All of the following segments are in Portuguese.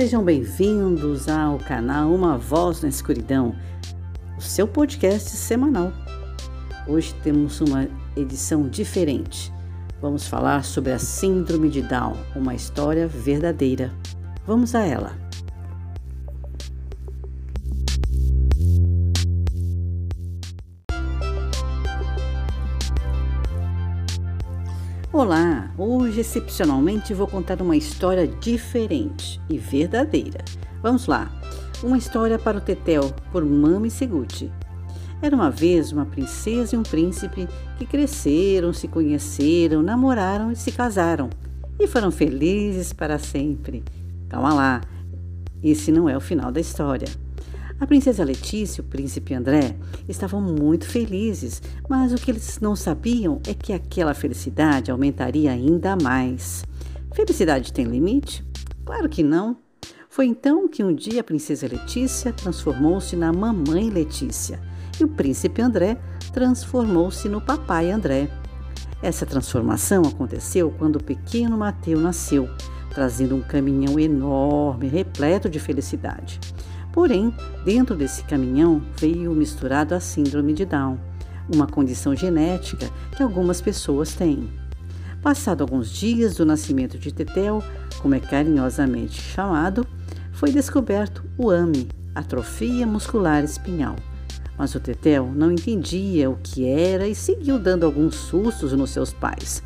Sejam bem-vindos ao canal Uma Voz na Escuridão, o seu podcast semanal. Hoje temos uma edição diferente. Vamos falar sobre a Síndrome de Down, uma história verdadeira. Vamos a ela. Olá! Hoje, excepcionalmente, vou contar uma história diferente e verdadeira. Vamos lá! Uma história para o Tetel, por Mami Seguti. Era uma vez uma princesa e um príncipe que cresceram, se conheceram, namoraram e se casaram. E foram felizes para sempre. Calma lá, esse não é o final da história. A princesa Letícia e o príncipe André estavam muito felizes, mas o que eles não sabiam é que aquela felicidade aumentaria ainda mais. Felicidade tem limite? Claro que não. Foi então que um dia a princesa Letícia transformou-se na mamãe Letícia e o príncipe André transformou-se no papai André. Essa transformação aconteceu quando o pequeno Mateu nasceu, trazendo um caminhão enorme, repleto de felicidade. Porém, dentro desse caminhão veio misturado a síndrome de Down, uma condição genética que algumas pessoas têm. Passado alguns dias do nascimento de Tetel, como é carinhosamente chamado, foi descoberto o AME, atrofia muscular espinhal. Mas o Tetel não entendia o que era e seguiu dando alguns sustos nos seus pais.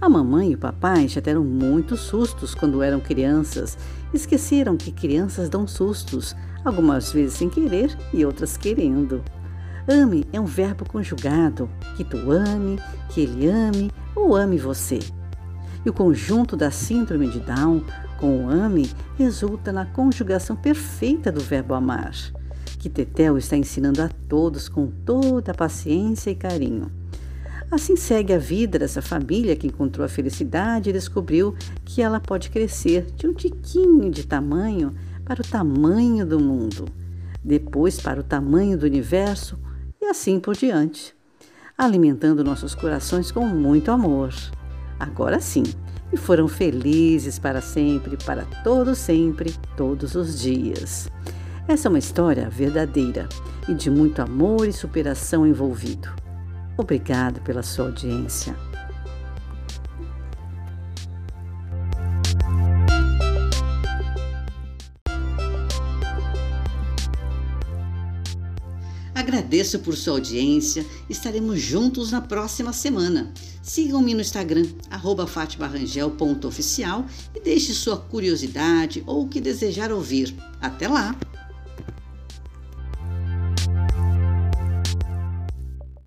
A mamãe e o papai já deram muitos sustos quando eram crianças. Esqueceram que crianças dão sustos, algumas vezes sem querer e outras querendo. Ame é um verbo conjugado, que tu ame, que ele ame ou ame você. E o conjunto da síndrome de Down com o ame resulta na conjugação perfeita do verbo amar, que Tetel está ensinando a todos com toda a paciência e carinho. Assim segue a vida dessa família que encontrou a felicidade e descobriu que ela pode crescer de um tiquinho de tamanho para o tamanho do mundo, depois para o tamanho do universo e assim por diante, alimentando nossos corações com muito amor. Agora sim, e foram felizes para sempre, para todo sempre, todos os dias. Essa é uma história verdadeira e de muito amor e superação envolvido. Obrigado pela sua audiência. Agradeço por sua audiência. Estaremos juntos na próxima semana. Sigam-me no Instagram, fatimarangel.oficial e deixe sua curiosidade ou o que desejar ouvir. Até lá!